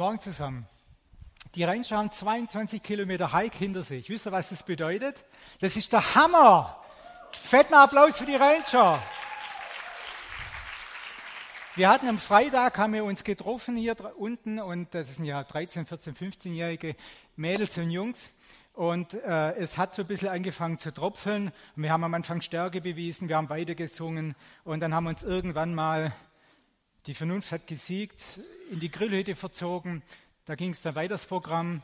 Morgen zusammen. Die Ranger haben 22 Kilometer Hike hinter sich. Wisst ihr, was das bedeutet? Das ist der Hammer. Fetten Applaus für die Ranger. Wir hatten am Freitag, haben wir uns getroffen hier unten und das sind ja 13, 14, 15-jährige Mädels und Jungs. Und äh, es hat so ein bisschen angefangen zu tropfeln. Und wir haben am Anfang Stärke bewiesen, wir haben weitergesungen und dann haben wir uns irgendwann mal, die Vernunft hat gesiegt, in die Grillhütte verzogen da ging es dann weiter das Programm.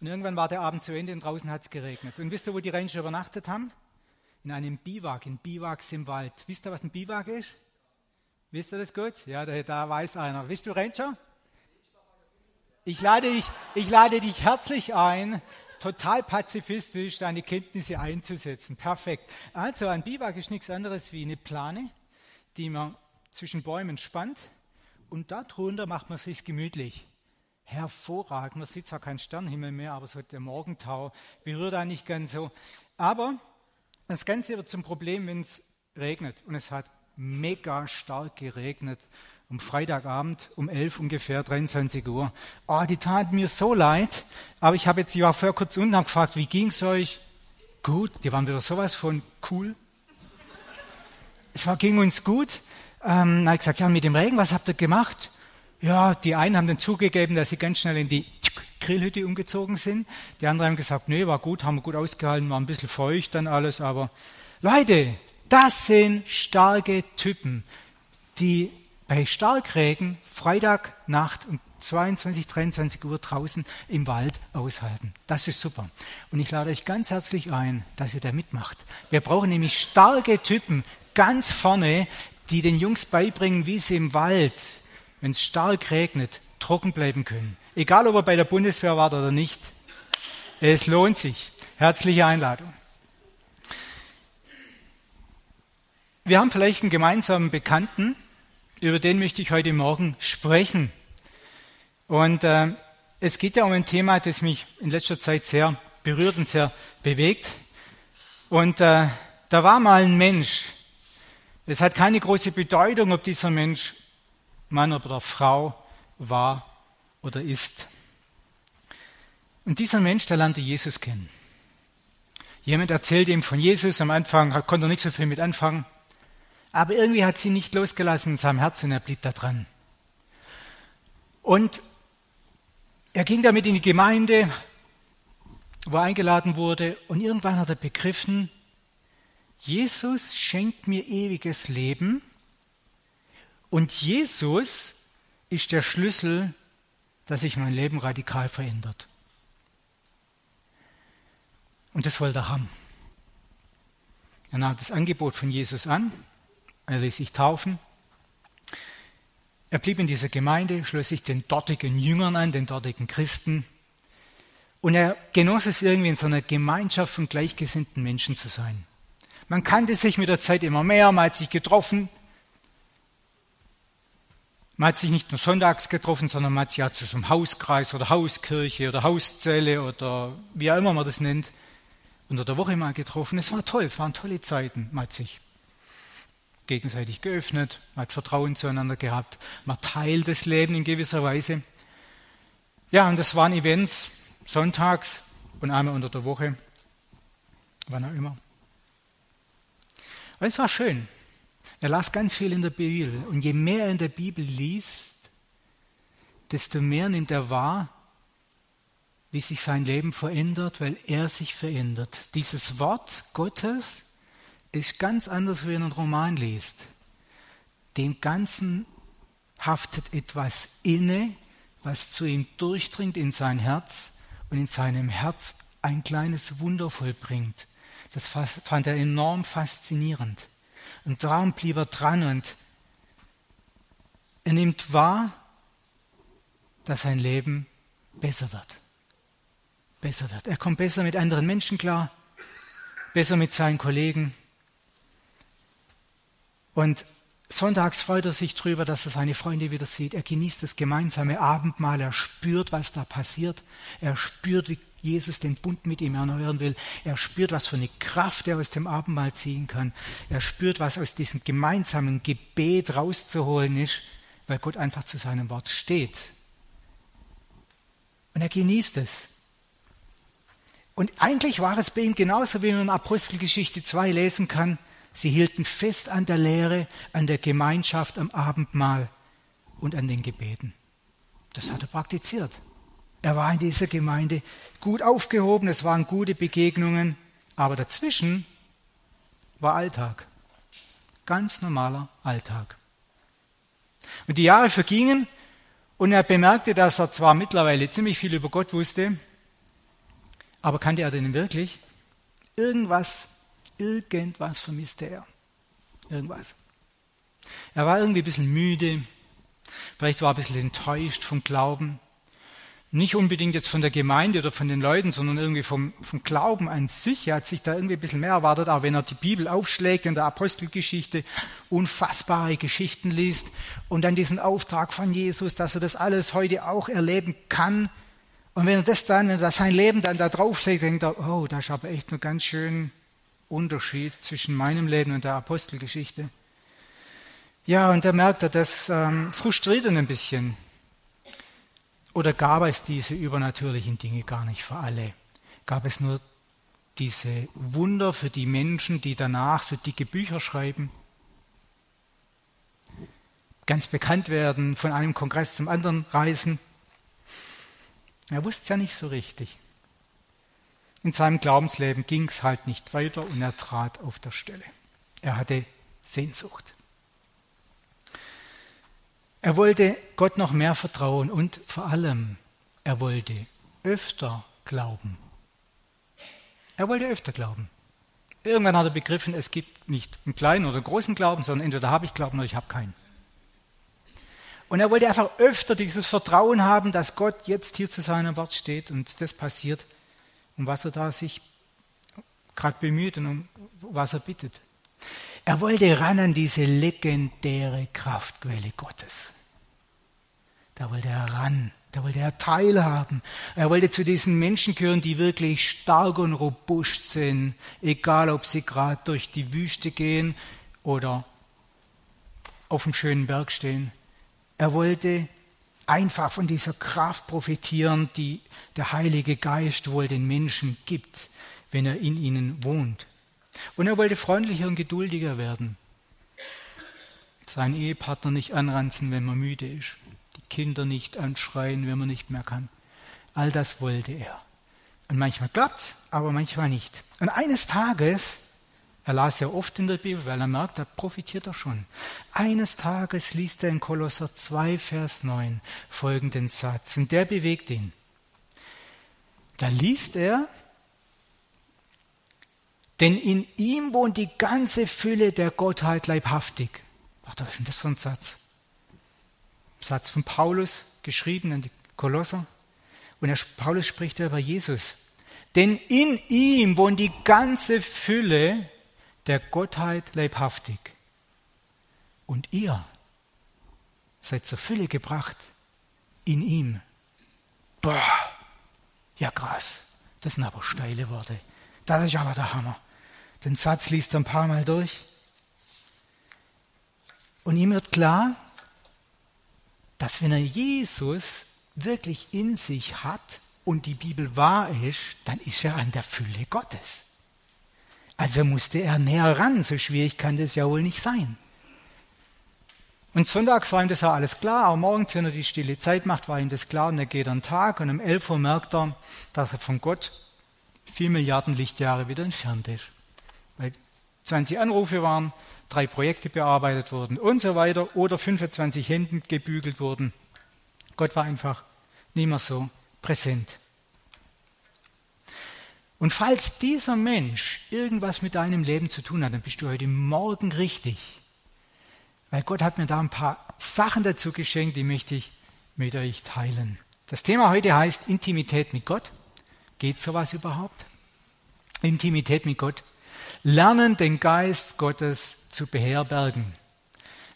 Und irgendwann war der Abend zu Ende und draußen hat es geregnet. Und wisst ihr, wo die Ranger übernachtet haben? In einem Biwak, in Biwaks im Wald. Wisst ihr, was ein Biwak ist? Wisst ihr das gut? Ja, da, da weiß einer. Wisst du, Ranger? Ich lade, dich, ich lade dich herzlich ein, total pazifistisch deine Kenntnisse einzusetzen. Perfekt. Also ein Biwak ist nichts anderes wie eine Plane, die man zwischen Bäumen spannt und darunter macht man sich gemütlich hervorragend. Man sieht zwar keinen Sternenhimmel mehr, aber so der Morgentau berührt da nicht ganz so. Aber das Ganze wird zum Problem, wenn es regnet. Und es hat mega stark geregnet. Um Freitagabend um 11 ungefähr, 23 Uhr. Oh, die tat mir so leid. Aber ich habe jetzt, ich war vorher kurz unten und gefragt, wie ging es euch? Gut, die waren wieder sowas von cool. Es war, ging uns gut. Ähm, na, ich gesagt, ja, mit dem Regen, was habt ihr gemacht? Ja, die einen haben dann zugegeben, dass sie ganz schnell in die Grillhütte umgezogen sind. Die anderen haben gesagt, nee, war gut, haben wir gut ausgehalten, war ein bisschen feucht dann alles, aber Leute, das sind starke Typen, die bei Starkregen Freitagnacht um 22, 23 Uhr draußen im Wald aushalten. Das ist super. Und ich lade euch ganz herzlich ein, dass ihr da mitmacht. Wir brauchen nämlich starke Typen ganz vorne, die den Jungs beibringen, wie sie im Wald wenn es stark regnet, trocken bleiben können. Egal, ob er bei der Bundeswehr war oder nicht. Es lohnt sich. Herzliche Einladung. Wir haben vielleicht einen gemeinsamen Bekannten, über den möchte ich heute Morgen sprechen. Und äh, es geht ja um ein Thema, das mich in letzter Zeit sehr berührt und sehr bewegt. Und äh, da war mal ein Mensch. Es hat keine große Bedeutung, ob dieser Mensch Mann oder Frau war oder ist. Und dieser Mensch, der lernte Jesus kennen. Jemand erzählte ihm von Jesus. Am Anfang konnte er nicht so viel mit anfangen. Aber irgendwie hat sie nicht losgelassen in seinem Herzen er blieb da dran. Und er ging damit in die Gemeinde, wo er eingeladen wurde. Und irgendwann hat er begriffen, Jesus schenkt mir ewiges Leben und Jesus ist der Schlüssel, dass sich mein Leben radikal verändert. Und das wollte er haben. Er nahm das Angebot von Jesus an, er ließ sich taufen. Er blieb in dieser Gemeinde, schloss sich den dortigen Jüngern an, den dortigen Christen. Und er genoss es irgendwie in so einer Gemeinschaft von gleichgesinnten Menschen zu sein. Man kannte sich mit der Zeit immer mehr, man hat sich getroffen, man hat sich nicht nur sonntags getroffen, sondern man hat sich auch zu so einem Hauskreis oder Hauskirche oder Hauszelle oder wie auch immer man das nennt, unter der Woche mal getroffen. Es war toll, es waren tolle Zeiten. Man hat sich gegenseitig geöffnet, man hat Vertrauen zueinander gehabt, man teilt das Leben in gewisser Weise. Ja, und das waren Events sonntags und einmal unter der Woche, wann auch immer. Aber es war schön. Er las ganz viel in der Bibel. Und je mehr er in der Bibel liest, desto mehr nimmt er wahr, wie sich sein Leben verändert, weil er sich verändert. Dieses Wort Gottes ist ganz anders, wie er einen Roman liest. Dem Ganzen haftet etwas inne, was zu ihm durchdringt in sein Herz und in seinem Herz ein kleines Wunder vollbringt. Das fand er enorm faszinierend. Und darum blieb er dran und er nimmt wahr, dass sein Leben besser wird. Besser wird. Er kommt besser mit anderen Menschen klar, besser mit seinen Kollegen. Und sonntags freut er sich darüber, dass er seine Freunde wieder sieht. Er genießt das gemeinsame Abendmahl. Er spürt, was da passiert. Er spürt, wie Jesus den Bund mit ihm erneuern will. Er spürt, was für eine Kraft er aus dem Abendmahl ziehen kann. Er spürt, was aus diesem gemeinsamen Gebet rauszuholen ist, weil Gott einfach zu seinem Wort steht. Und er genießt es. Und eigentlich war es bei ihm genauso, wie man in Apostelgeschichte 2 lesen kann. Sie hielten fest an der Lehre, an der Gemeinschaft am Abendmahl und an den Gebeten. Das hat er praktiziert. Er war in dieser Gemeinde gut aufgehoben, es waren gute Begegnungen, aber dazwischen war Alltag. Ganz normaler Alltag. Und die Jahre vergingen und er bemerkte, dass er zwar mittlerweile ziemlich viel über Gott wusste, aber kannte er den wirklich? Irgendwas, irgendwas vermisste er. Irgendwas. Er war irgendwie ein bisschen müde, vielleicht war er ein bisschen enttäuscht vom Glauben. Nicht unbedingt jetzt von der Gemeinde oder von den Leuten, sondern irgendwie vom, vom Glauben an sich. Er hat sich da irgendwie ein bisschen mehr erwartet, aber wenn er die Bibel aufschlägt in der Apostelgeschichte, unfassbare Geschichten liest und dann diesen Auftrag von Jesus, dass er das alles heute auch erleben kann, und wenn er das dann, wenn er sein Leben dann da drauflegt, denkt er, oh, da ist aber echt ein ganz schön Unterschied zwischen meinem Leben und der Apostelgeschichte. Ja, und da merkt er, das ähm, frustriert ihn ein bisschen. Oder gab es diese übernatürlichen Dinge gar nicht für alle? Gab es nur diese Wunder für die Menschen, die danach so dicke Bücher schreiben, ganz bekannt werden, von einem Kongress zum anderen reisen? Er wusste es ja nicht so richtig. In seinem Glaubensleben ging es halt nicht weiter und er trat auf der Stelle. Er hatte Sehnsucht. Er wollte Gott noch mehr vertrauen und vor allem, er wollte öfter glauben. Er wollte öfter glauben. Irgendwann hat er begriffen, es gibt nicht einen kleinen oder großen Glauben, sondern entweder habe ich Glauben oder ich habe keinen. Und er wollte einfach öfter dieses Vertrauen haben, dass Gott jetzt hier zu seinem Wort steht und das passiert, um was er da sich gerade bemüht und um was er bittet. Er wollte ran an diese legendäre Kraftquelle Gottes. Da wollte er ran, da wollte er teilhaben. Er wollte zu diesen Menschen gehören, die wirklich stark und robust sind, egal ob sie gerade durch die Wüste gehen oder auf dem schönen Berg stehen. Er wollte einfach von dieser Kraft profitieren, die der Heilige Geist wohl den Menschen gibt, wenn er in ihnen wohnt. Und er wollte freundlicher und geduldiger werden. Seinen Ehepartner nicht anranzen, wenn man müde ist. Die Kinder nicht anschreien, wenn man nicht mehr kann. All das wollte er. Und manchmal klappt's, aber manchmal nicht. Und eines Tages er las ja oft in der Bibel, weil er merkt, da profitiert er schon. Eines Tages liest er in Kolosser 2, Vers 9 folgenden Satz und der bewegt ihn. Da liest er, denn in ihm wohnt die ganze Fülle der Gottheit leibhaftig. Ach, was ist denn das so ein Satz? Satz von Paulus, geschrieben an die Kolosser. Und er, Paulus spricht über Jesus. Denn in ihm wohnt die ganze Fülle der Gottheit leibhaftig. Und ihr seid zur Fülle gebracht in ihm. Boah, ja krass, das sind aber steile Worte. Das ist aber der Hammer. Den Satz liest er ein paar Mal durch. Und ihm wird klar, dass wenn er Jesus wirklich in sich hat und die Bibel wahr ist, dann ist er an der Fülle Gottes. Also musste er näher ran, so schwierig kann das ja wohl nicht sein. Und sonntags war ihm das ja alles klar, aber morgens, wenn er die stille Zeit macht, war ihm das klar und er geht an den Tag und um 11 Uhr merkt er, dass er von Gott vier Milliarden Lichtjahre wieder entfernt ist. Weil 20 Anrufe waren, drei Projekte bearbeitet wurden und so weiter oder 25 Händen gebügelt wurden. Gott war einfach nicht mehr so präsent. Und falls dieser Mensch irgendwas mit deinem Leben zu tun hat, dann bist du heute Morgen richtig. Weil Gott hat mir da ein paar Sachen dazu geschenkt, die möchte ich mit euch teilen. Das Thema heute heißt Intimität mit Gott. Geht sowas überhaupt? Intimität mit Gott. Lernen, den Geist Gottes zu beherbergen.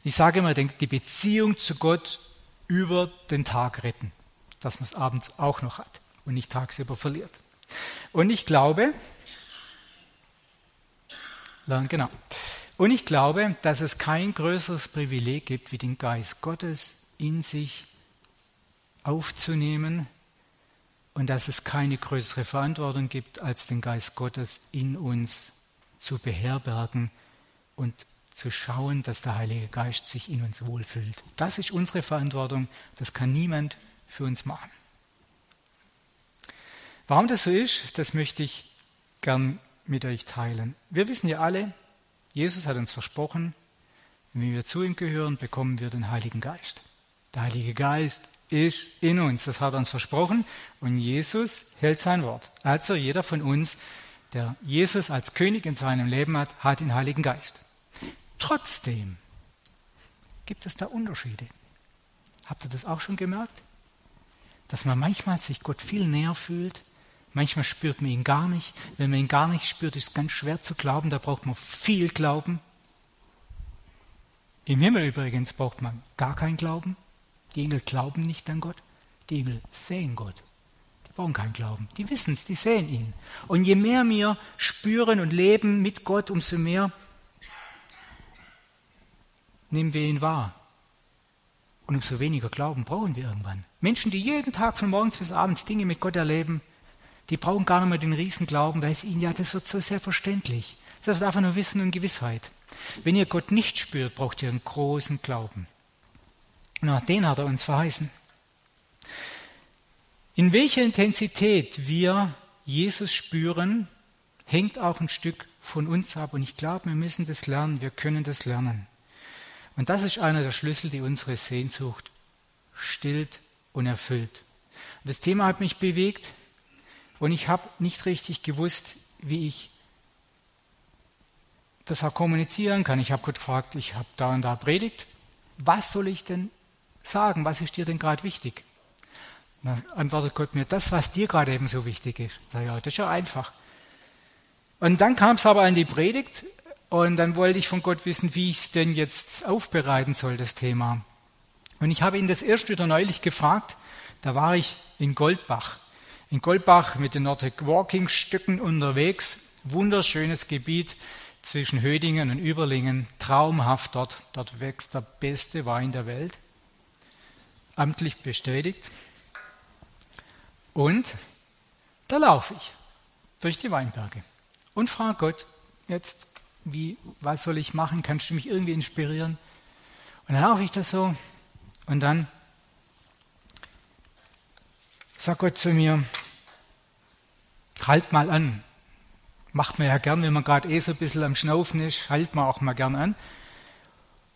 Ich sage immer, die Beziehung zu Gott über den Tag retten, dass man es abends auch noch hat und nicht tagsüber verliert. Und ich glaube, genau, und ich glaube, dass es kein größeres Privileg gibt, wie den Geist Gottes in sich aufzunehmen und dass es keine größere Verantwortung gibt, als den Geist Gottes in uns zu beherbergen und zu schauen, dass der Heilige Geist sich in uns wohlfühlt. Das ist unsere Verantwortung, das kann niemand für uns machen. Warum das so ist, das möchte ich gern mit euch teilen. Wir wissen ja alle, Jesus hat uns versprochen, wenn wir zu ihm gehören, bekommen wir den Heiligen Geist. Der Heilige Geist ist in uns, das hat er uns versprochen und Jesus hält sein Wort. Also jeder von uns, der Jesus als König in seinem Leben hat, hat den Heiligen Geist. Trotzdem gibt es da Unterschiede. Habt ihr das auch schon gemerkt? Dass man manchmal sich Gott viel näher fühlt, manchmal spürt man ihn gar nicht. Wenn man ihn gar nicht spürt, ist es ganz schwer zu glauben, da braucht man viel Glauben. Im Himmel übrigens braucht man gar keinen Glauben. Die Engel glauben nicht an Gott, die Engel sehen Gott. Brauchen keinen Glauben, die wissen es, die sehen ihn. Und je mehr wir spüren und leben mit Gott, umso mehr nehmen wir ihn wahr. Und umso weniger Glauben brauchen wir irgendwann. Menschen, die jeden Tag von morgens bis abends Dinge mit Gott erleben, die brauchen gar nicht mehr den Riesenglauben, weil es ihnen ja, das wird so selbstverständlich. Das ist einfach nur Wissen und Gewissheit. Wenn ihr Gott nicht spürt, braucht ihr einen großen Glauben. Na, den hat er uns verheißen. In welcher Intensität wir Jesus spüren, hängt auch ein Stück von uns ab. Und ich glaube, wir müssen das lernen, wir können das lernen. Und das ist einer der Schlüssel, die unsere Sehnsucht stillt und erfüllt. Und das Thema hat mich bewegt und ich habe nicht richtig gewusst, wie ich das auch kommunizieren kann. Ich habe Gott gefragt, ich habe da und da predigt. Was soll ich denn sagen? Was ist dir denn gerade wichtig? Dann antwortet Gott mir, das, was dir gerade eben so wichtig ist. Da, ja, das ist ja einfach. Und dann kam es aber an die Predigt und dann wollte ich von Gott wissen, wie ich es denn jetzt aufbereiten soll, das Thema. Und ich habe ihn das erst wieder neulich gefragt. Da war ich in Goldbach. In Goldbach mit den Nordic Walking Stücken unterwegs. Wunderschönes Gebiet zwischen Hödingen und Überlingen. Traumhaft dort. Dort wächst der beste Wein der Welt. Amtlich bestätigt. Und da laufe ich durch die Weinberge und frage Gott, jetzt wie, was soll ich machen? Kannst du mich irgendwie inspirieren? Und dann laufe ich das so und dann sagt Gott zu mir, halt mal an. Macht man ja gern, wenn man gerade eh so ein bisschen am Schnaufen ist, halt man auch mal gern an.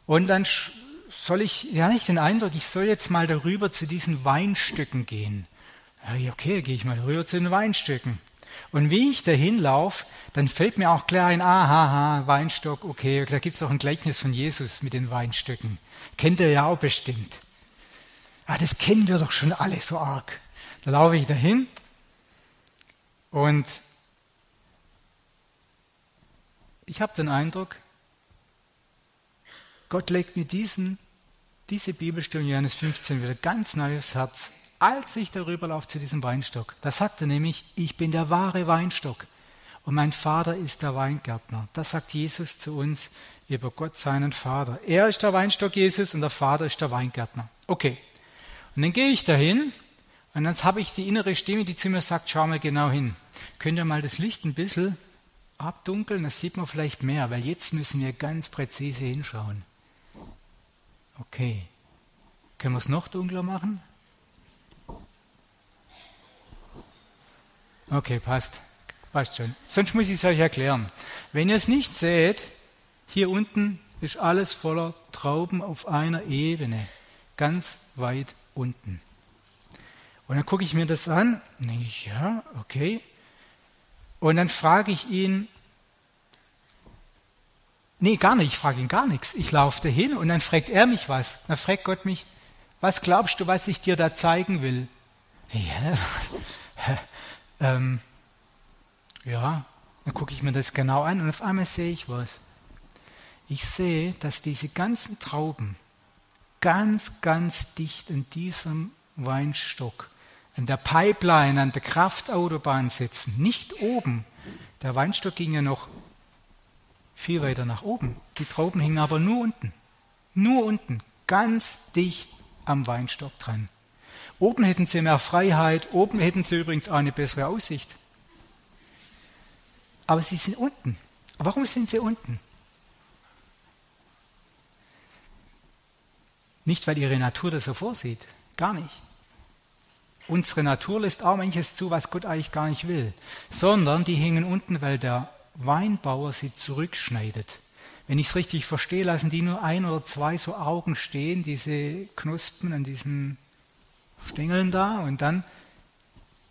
Und dann soll ich, ja nicht den Eindruck, ich soll jetzt mal darüber zu diesen Weinstücken gehen. Okay, gehe ich mal rüber zu den Weinstücken. Und wie ich dahin laufe, dann fällt mir auch klar ein, aha, Weinstock, okay, da gibt es auch ein Gleichnis von Jesus mit den Weinstöcken. Kennt ihr ja auch bestimmt. Ah, das kennen wir doch schon alle so arg. Da laufe ich dahin und ich habe den Eindruck, Gott legt mir diesen, diese Bibelstunde Johannes 15 wieder ganz neues Herz als ich darüber laufe zu diesem Weinstock, da sagt er nämlich, ich bin der wahre Weinstock und mein Vater ist der Weingärtner. Das sagt Jesus zu uns über Gott, seinen Vater. Er ist der Weinstock Jesus und der Vater ist der Weingärtner. Okay. Und dann gehe ich dahin und dann habe ich die innere Stimme, die zu mir sagt, schau mal genau hin. Könnt ihr mal das Licht ein bisschen abdunkeln, das sieht man vielleicht mehr, weil jetzt müssen wir ganz präzise hinschauen. Okay. Können wir es noch dunkler machen? Okay, passt. Passt schon. Sonst muss ich es euch erklären. Wenn ihr es nicht seht, hier unten ist alles voller Trauben auf einer Ebene. Ganz weit unten. Und dann gucke ich mir das an. Ja, okay. Und dann frage ich ihn, nee, gar nicht, ich frage ihn gar nichts. Ich laufe dahin und dann fragt er mich was. Dann fragt Gott mich, was glaubst du, was ich dir da zeigen will? Ja, ähm, ja, dann gucke ich mir das genau an und auf einmal sehe ich was. Ich sehe, dass diese ganzen Trauben ganz, ganz dicht in diesem Weinstock, an der Pipeline, an der Kraftautobahn sitzen, nicht oben. Der Weinstock ging ja noch viel weiter nach oben. Die Trauben hingen aber nur unten. Nur unten, ganz dicht am Weinstock dran. Oben hätten sie mehr Freiheit, oben hätten sie übrigens eine bessere Aussicht. Aber sie sind unten. Warum sind sie unten? Nicht, weil ihre Natur das so vorsieht. Gar nicht. Unsere Natur lässt auch manches zu, was Gott eigentlich gar nicht will. Sondern die hängen unten, weil der Weinbauer sie zurückschneidet. Wenn ich es richtig verstehe, lassen die nur ein oder zwei so Augen stehen, diese Knospen an diesen Stängeln da, und dann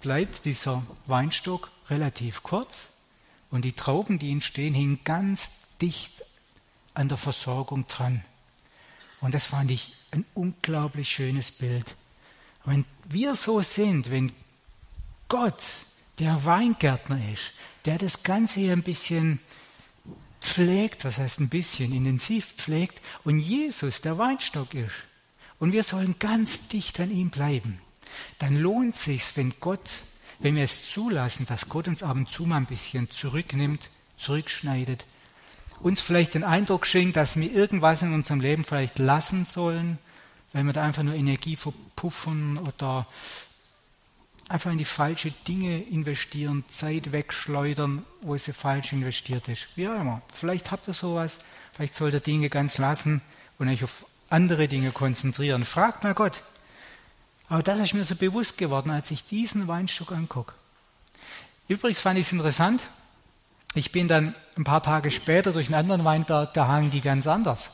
bleibt dieser Weinstock relativ kurz und die Trauben, die entstehen, hängen ganz dicht an der Versorgung dran. Und das fand ich ein unglaublich schönes Bild. Wenn wir so sind, wenn Gott der Weingärtner ist, der das Ganze hier ein bisschen pflegt, was heißt ein bisschen, intensiv pflegt, und Jesus der Weinstock ist, und wir sollen ganz dicht an ihm bleiben, dann lohnt sich, wenn Gott, wenn wir es zulassen, dass Gott uns ab und zu mal ein bisschen zurücknimmt, zurückschneidet, uns vielleicht den Eindruck schenkt, dass wir irgendwas in unserem Leben vielleicht lassen sollen, weil wir da einfach nur Energie verpuffen oder einfach in die falschen Dinge investieren, Zeit wegschleudern, wo sie falsch investiert ist. Wie auch immer. Vielleicht habt ihr sowas, vielleicht sollt ihr Dinge ganz lassen und euch auf andere Dinge konzentrieren. Fragt mal Gott. Aber das ist mir so bewusst geworden, als ich diesen Weinstock angucke. Übrigens fand ich es interessant. Ich bin dann ein paar Tage später durch einen anderen Weinberg, da hangen die ganz anders.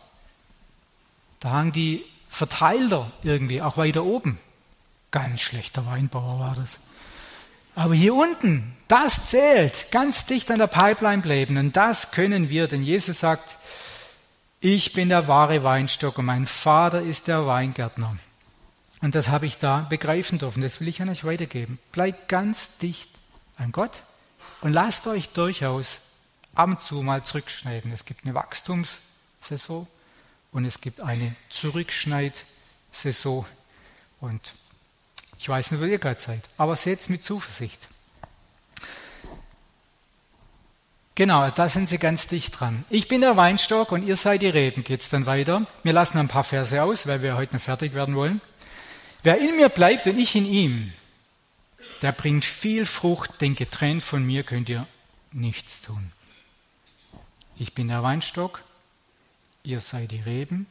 Da hangen die verteilter irgendwie, auch weiter oben. Ganz schlechter Weinbauer war das. Aber hier unten, das zählt, ganz dicht an der Pipeline bleiben. Und das können wir, denn Jesus sagt, ich bin der wahre Weinstock und mein Vater ist der Weingärtner. Und das habe ich da begreifen dürfen. Das will ich an euch weitergeben. Bleibt ganz dicht an Gott und lasst euch durchaus ab und zu mal zurückschneiden. Es gibt eine Wachstumssaison und es gibt eine Zurückschneidsaison. Und ich weiß nicht, wo ihr gerade seid, aber seht es mit Zuversicht. Genau, da sind sie ganz dicht dran. Ich bin der Weinstock und ihr seid die Reben. Geht's dann weiter? Wir lassen ein paar Verse aus, weil wir heute noch fertig werden wollen. Wer in mir bleibt und ich in ihm, der bringt viel Frucht, denn getrennt von mir könnt ihr nichts tun. Ich bin der Weinstock, ihr seid die Reben.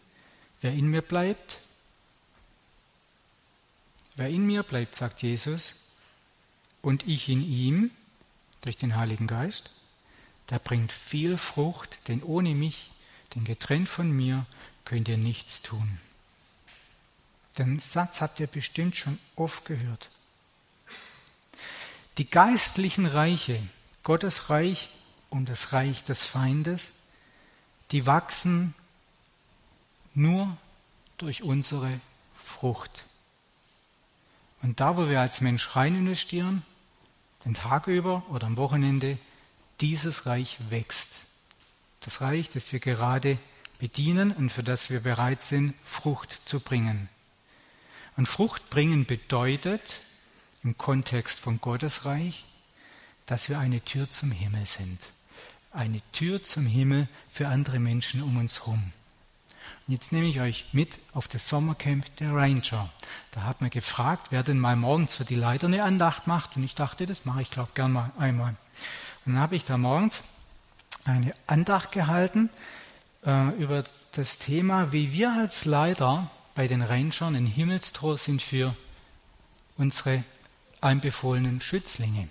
Wer in mir bleibt, wer in mir bleibt, sagt Jesus, und ich in ihm, durch den Heiligen Geist, der bringt viel Frucht, denn ohne mich, denn getrennt von mir, könnt ihr nichts tun. Den Satz habt ihr bestimmt schon oft gehört. Die geistlichen Reiche, Gottes Reich und das Reich des Feindes, die wachsen nur durch unsere Frucht. Und da, wo wir als Mensch rein investieren, den Tag über oder am Wochenende, dieses Reich wächst. Das Reich, das wir gerade bedienen und für das wir bereit sind, Frucht zu bringen. Und Frucht bringen bedeutet im Kontext von Gottes Reich, dass wir eine Tür zum Himmel sind. Eine Tür zum Himmel für andere Menschen um uns herum. Und jetzt nehme ich euch mit auf das Sommercamp der Ranger. Da hat man gefragt, wer denn mal morgens für die Leiter eine Andacht macht. Und ich dachte, das mache ich, glaube gern mal einmal. Und dann habe ich da morgens eine Andacht gehalten äh, über das Thema, wie wir als Leiter bei den Rangern ein Himmelstor sind für unsere einbefohlenen Schützlinge.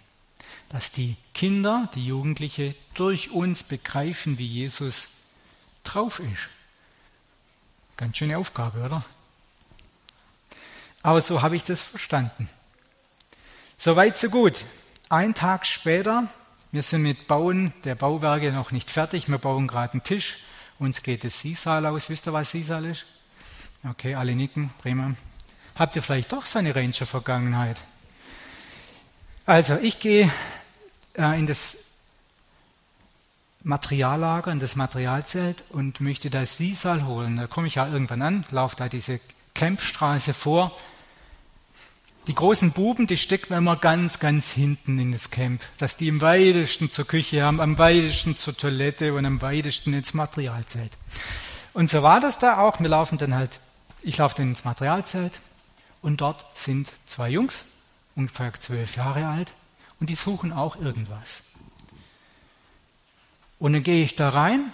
Dass die Kinder, die Jugendliche durch uns begreifen, wie Jesus drauf ist. Ganz schöne Aufgabe, oder? Aber so habe ich das verstanden. Soweit, so gut. Ein Tag später wir sind mit Bauen der Bauwerke noch nicht fertig. Wir bauen gerade einen Tisch. Uns geht das Sisal aus. Wisst ihr, was Sisal ist? Okay, alle nicken. Prima. Habt ihr vielleicht doch so eine Ranger-Vergangenheit? Also, ich gehe äh, in das Materiallager, in das Materialzelt und möchte das Sisal holen. Da komme ich ja irgendwann an, laufe da diese Campstraße vor die großen Buben, die steckt man immer ganz, ganz hinten in das Camp, dass die am weitesten zur Küche haben, am weitesten zur Toilette und am weitesten ins Materialzelt. Und so war das da auch. Wir laufen dann halt, ich laufe dann ins Materialzelt Und dort sind zwei Jungs, ungefähr zwölf Jahre alt, und die suchen auch irgendwas. Und dann gehe ich da rein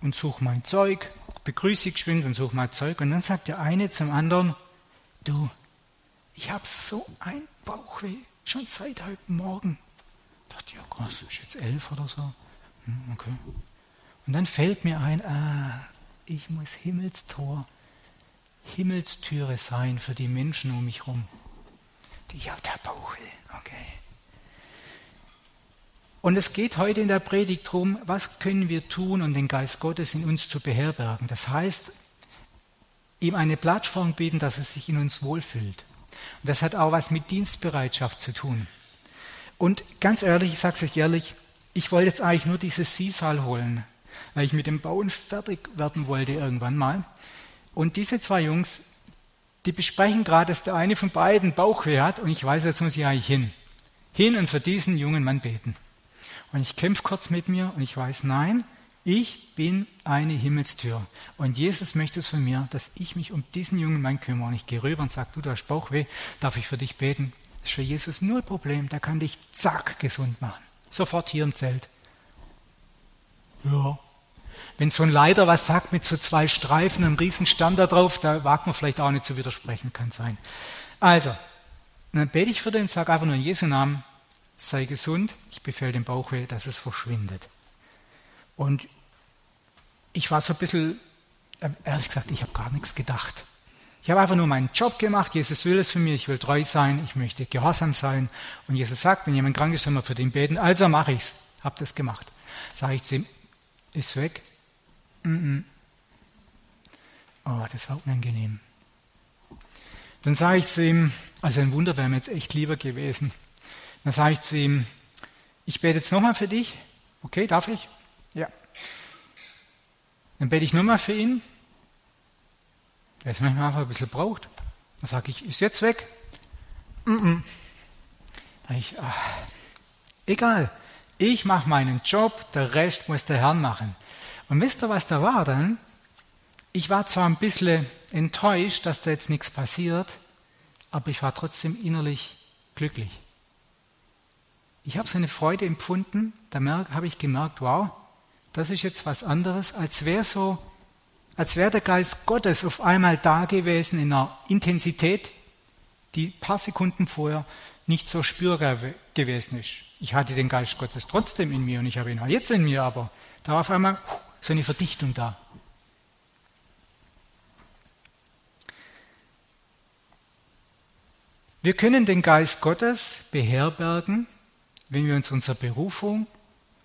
und suche mein Zeug, begrüße ich geschwind und suche mein Zeug. Und dann sagt der eine zum anderen, du, ich habe so ein Bauchweh, schon seit heute Morgen. Ich dachte, ja krass, ist jetzt elf oder so. Hm, okay. Und dann fällt mir ein, ah, ich muss Himmelstor, Himmelstüre sein für die Menschen um mich herum. Die ja der Bauchweh, okay. Und es geht heute in der Predigt darum, was können wir tun, um den Geist Gottes in uns zu beherbergen. Das heißt, ihm eine Plattform bieten, dass er sich in uns wohlfühlt. Und das hat auch was mit Dienstbereitschaft zu tun. Und ganz ehrlich, ich sage es euch ehrlich, ich wollte jetzt eigentlich nur dieses Sisal holen, weil ich mit dem Bauen fertig werden wollte irgendwann mal. Und diese zwei Jungs, die besprechen gerade, dass der eine von beiden Bauchweh hat und ich weiß, jetzt muss ich eigentlich hin. Hin und für diesen jungen Mann beten. Und ich kämpfe kurz mit mir und ich weiß, nein, ich bin eine Himmelstür. Und Jesus möchte es von mir, dass ich mich um diesen jungen Mann kümmere. Und ich gehe rüber und sage, du, du hast Bauchweh, darf ich für dich beten? Das ist für Jesus null Problem, der kann dich zack gesund machen. Sofort hier im Zelt. Ja. Wenn so ein Leiter was sagt mit so zwei Streifen, einem riesen Stern da drauf, da wagt man vielleicht auch nicht zu widersprechen, kann sein. Also, dann bete ich für den, sage einfach nur in Jesu Namen, sei gesund, ich befehle dem Bauchweh, dass es verschwindet. Und ich war so ein bisschen, äh, ehrlich gesagt, ich habe gar nichts gedacht. Ich habe einfach nur meinen Job gemacht. Jesus will es für mich. Ich will treu sein. Ich möchte gehorsam sein. Und Jesus sagt, wenn jemand krank ist, soll man für den beten. Also mache ich es. Habe das gemacht. Sage ich zu ihm, ist weg. Mm -mm. Oh, das war unangenehm. Dann sage ich zu ihm, also ein Wunder wäre mir jetzt echt lieber gewesen. Dann sage ich zu ihm, ich bete jetzt nochmal für dich. Okay, darf ich? Ja. Dann bete ich nochmal für ihn. Der ist manchmal einfach ein bisschen braucht. Dann sage ich, ist jetzt weg? Mm -mm. Dann ich, ach, egal, ich mache meinen Job, der Rest muss der Herr machen. Und wisst ihr, was da war dann? Ich war zwar ein bisschen enttäuscht, dass da jetzt nichts passiert, aber ich war trotzdem innerlich glücklich ich habe so eine Freude empfunden, da habe ich gemerkt, wow, das ist jetzt was anderes, als wäre so, als wäre der Geist Gottes auf einmal da gewesen in einer Intensität, die ein paar Sekunden vorher nicht so spürbar gewesen ist. Ich hatte den Geist Gottes trotzdem in mir und ich habe ihn auch jetzt in mir, aber da war auf einmal so eine Verdichtung da. Wir können den Geist Gottes beherbergen, wenn wir uns unserer Berufung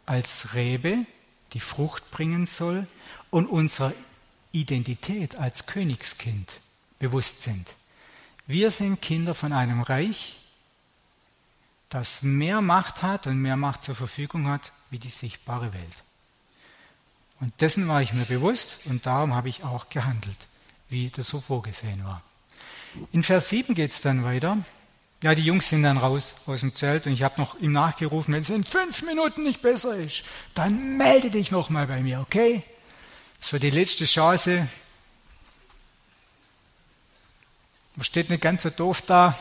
als Rebe, die Frucht bringen soll, und unserer Identität als Königskind bewusst sind. Wir sind Kinder von einem Reich, das mehr Macht hat und mehr Macht zur Verfügung hat wie die sichtbare Welt. Und dessen war ich mir bewusst und darum habe ich auch gehandelt, wie das so vorgesehen war. In Vers 7 geht es dann weiter. Ja, die Jungs sind dann raus aus dem Zelt und ich habe noch ihm nachgerufen, wenn es in fünf Minuten nicht besser ist, dann melde dich noch mal bei mir, okay? Das war die letzte Chance. Man steht nicht ganz so doof da,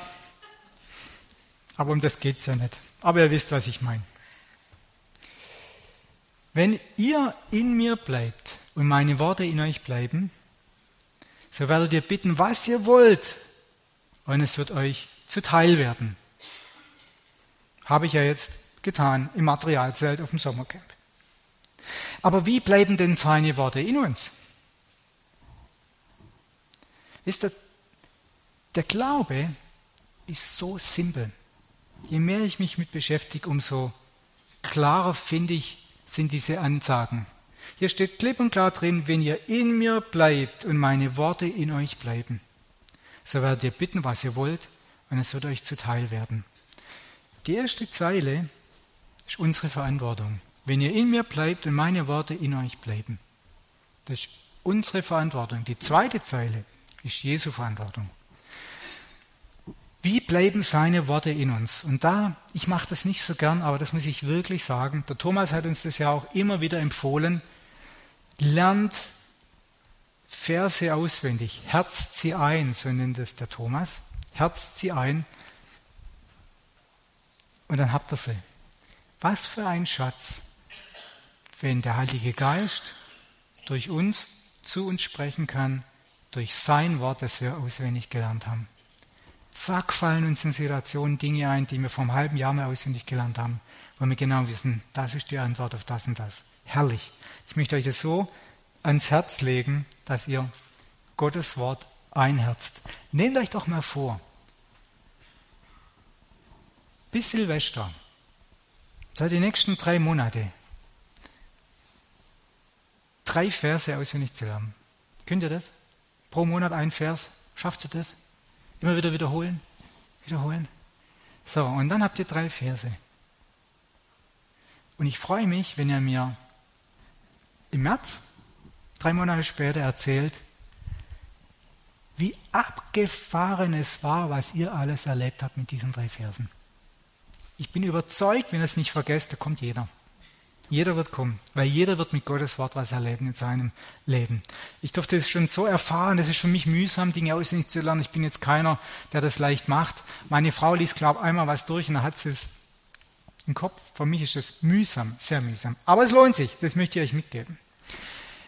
aber um das geht es ja nicht. Aber ihr wisst, was ich meine. Wenn ihr in mir bleibt und meine Worte in euch bleiben, so werdet ihr bitten, was ihr wollt, und es wird euch zuteil werden. Habe ich ja jetzt getan im Materialzelt auf dem Sommercamp. Aber wie bleiben denn seine Worte in uns? Ist der, der Glaube ist so simpel. Je mehr ich mich mit beschäftige, umso klarer finde ich, sind diese Ansagen. Hier steht klipp und klar drin, wenn ihr in mir bleibt und meine Worte in euch bleiben, so werdet ihr bitten, was ihr wollt, und es wird euch zuteil werden. Die erste Zeile ist unsere Verantwortung. Wenn ihr in mir bleibt und meine Worte in euch bleiben. Das ist unsere Verantwortung. Die zweite Zeile ist Jesu Verantwortung. Wie bleiben seine Worte in uns? Und da, ich mache das nicht so gern, aber das muss ich wirklich sagen. Der Thomas hat uns das ja auch immer wieder empfohlen. Lernt Verse auswendig, herzt sie ein, so nennt es der Thomas herzt sie ein und dann habt ihr sie. Was für ein Schatz, wenn der Heilige Geist durch uns zu uns sprechen kann, durch sein Wort, das wir auswendig gelernt haben. Zack, fallen uns in Situationen Dinge ein, die wir vor einem halben Jahr mal auswendig gelernt haben, wo wir genau wissen, das ist die Antwort auf das und das. Herrlich. Ich möchte euch das so ans Herz legen, dass ihr Gottes Wort einherzt. Nehmt euch doch mal vor, bis Silvester, seit die nächsten drei Monate, drei Verse auswendig zu lernen. Könnt ihr das? Pro Monat ein Vers. Schafft ihr das? Immer wieder wiederholen? Wiederholen? So, und dann habt ihr drei Verse. Und ich freue mich, wenn ihr mir im März, drei Monate später, erzählt, wie abgefahren es war, was ihr alles erlebt habt mit diesen drei Versen. Ich bin überzeugt, wenn ihr es nicht vergesst, da kommt jeder. Jeder wird kommen, weil jeder wird mit Gottes Wort was erleben in seinem Leben. Ich durfte es schon so erfahren, es ist für mich mühsam, Dinge auswendig zu lernen. Ich bin jetzt keiner, der das leicht macht. Meine Frau liest, glaube einmal was durch und dann hat sie es im Kopf. Für mich ist es mühsam, sehr mühsam. Aber es lohnt sich, das möchte ich euch mitgeben.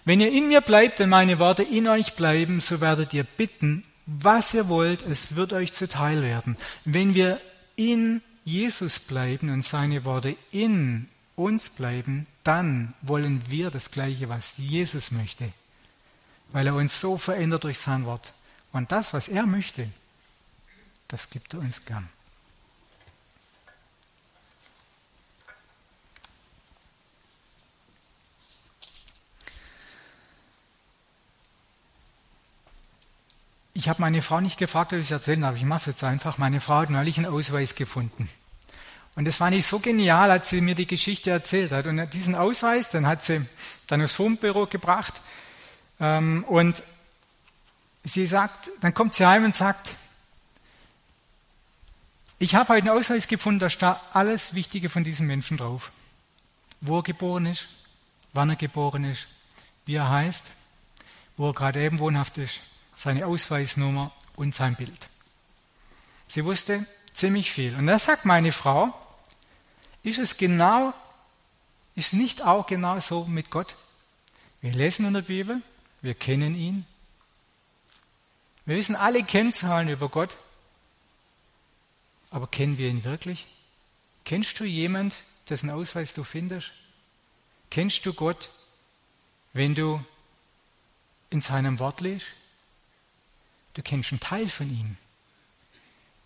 Wenn ihr in mir bleibt und meine Worte in euch bleiben, so werdet ihr bitten, was ihr wollt, es wird euch zuteil werden. Wenn wir in Jesus bleiben und seine Worte in uns bleiben, dann wollen wir das Gleiche, was Jesus möchte, weil er uns so verändert durch sein Wort. Und das, was er möchte, das gibt er uns gern. Ich habe meine Frau nicht gefragt, ob ich es erzählen darf. Ich mache es jetzt einfach. Meine Frau hat neulich einen Ausweis gefunden. Und das fand ich so genial, als sie mir die Geschichte erzählt hat. Und diesen Ausweis, den hat sie dann aufs Fundbüro gebracht. Ähm, und sie sagt, dann kommt sie heim und sagt, ich habe heute einen Ausweis gefunden, da steht alles Wichtige von diesem Menschen drauf. Wo er geboren ist, wann er geboren ist, wie er heißt, wo er gerade eben wohnhaft ist, seine Ausweisnummer und sein Bild. Sie wusste ziemlich viel. Und da sagt meine Frau, ist es genau, ist nicht auch genau so mit Gott? Wir lesen in der Bibel, wir kennen ihn. Wir wissen alle Kennzahlen über Gott. Aber kennen wir ihn wirklich? Kennst du jemand, dessen Ausweis du findest? Kennst du Gott, wenn du in seinem Wort liest? Du kennst einen Teil von ihm.